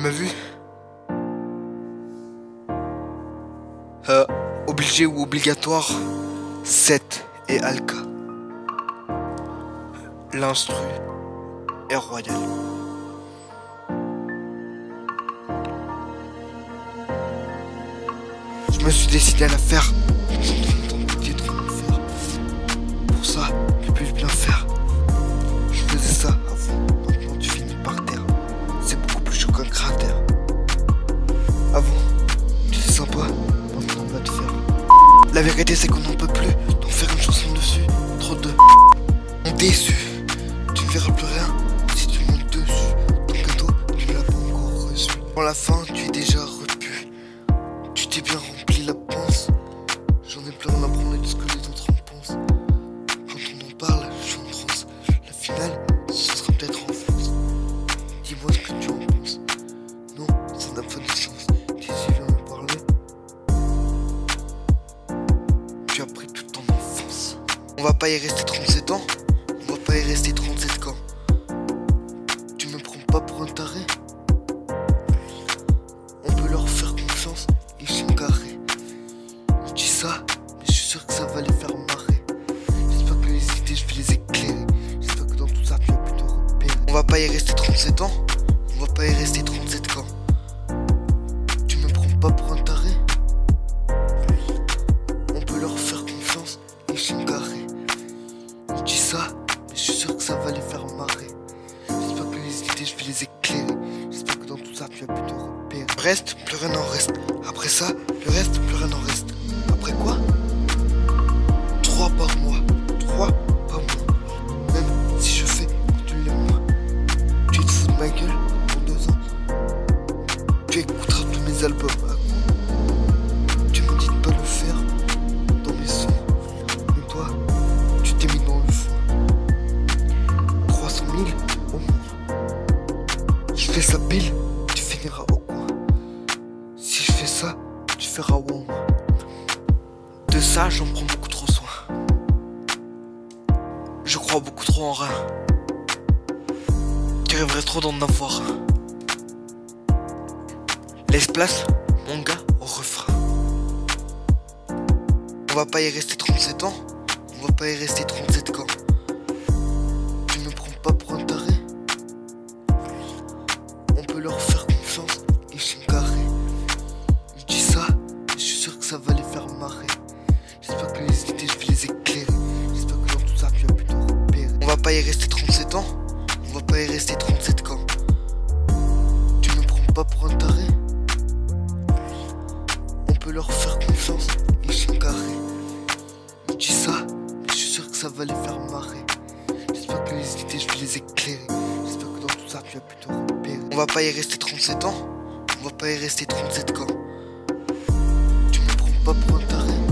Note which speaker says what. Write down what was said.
Speaker 1: m'as vu euh, Obligé ou obligatoire 7 et Alka. L'instru est royal. Je me suis décidé à la faire. La vérité, c'est qu'on n'en peut plus d'en faire une chanson dessus. Trop de. On déçu. Tu ne verras plus rien si tu montes dessus. Ton cadeau, tu l'as pas encore reçu. Pour la fin, tu es déjà repu. Tu t'es bien rempli la panse. J'en ai plein à prendre de ce que les autres en pensent. Quand on en parle, je suis en transe. La finale, ce sera peut-être en France. Dis-moi ce que tu en penses. Non, ça n'a pas de sens. On va pas y rester 37 ans. On va pas y rester 37 ans. Tu me prends pas pour un taré. On peut leur faire confiance, ils sont carrés. Je dis ça, mais je suis sûr que ça va les faire marrer. J'espère que les idées, je vais les éclairer. J'espère que dans tout ça, tu vas plus te repérer. On va pas y rester 37 ans, on va pas y rester 37 ans. Dis ça, mais je suis sûr que ça va les faire marrer. J'espère que les idées, je vais les éclairer. J'espère que dans tout ça, tu vas plus te repérer. Reste, plus rien n'en reste. Après ça, le reste, plus rien n'en reste. Après quoi? Trois par mois. Trois par mois. Même si je fais mois. Tu te fous de ma gueule pour deux ans. Tu écouteras tous mes albums De ça, j'en prends beaucoup trop soin. Je crois beaucoup trop en rien. Tu rêverais trop d'en avoir. Laisse place, mon gars, au refrain. On va pas y rester 37 ans, on va pas y rester 37 ans. Pas y rester 37 ans, on va pas y rester 37 ans. Tu me prends pas pour un taré? On peut leur faire confiance, ils sont carrés. Je dis ça, mais je suis sûr que ça va les faire marrer. J'espère que les idées, je vais les éclairer. J'espère que dans tout ça, tu vas plus te repérer. On va pas y rester 37 ans, on va pas y rester 37 ans. Tu me prends pas pour un taré.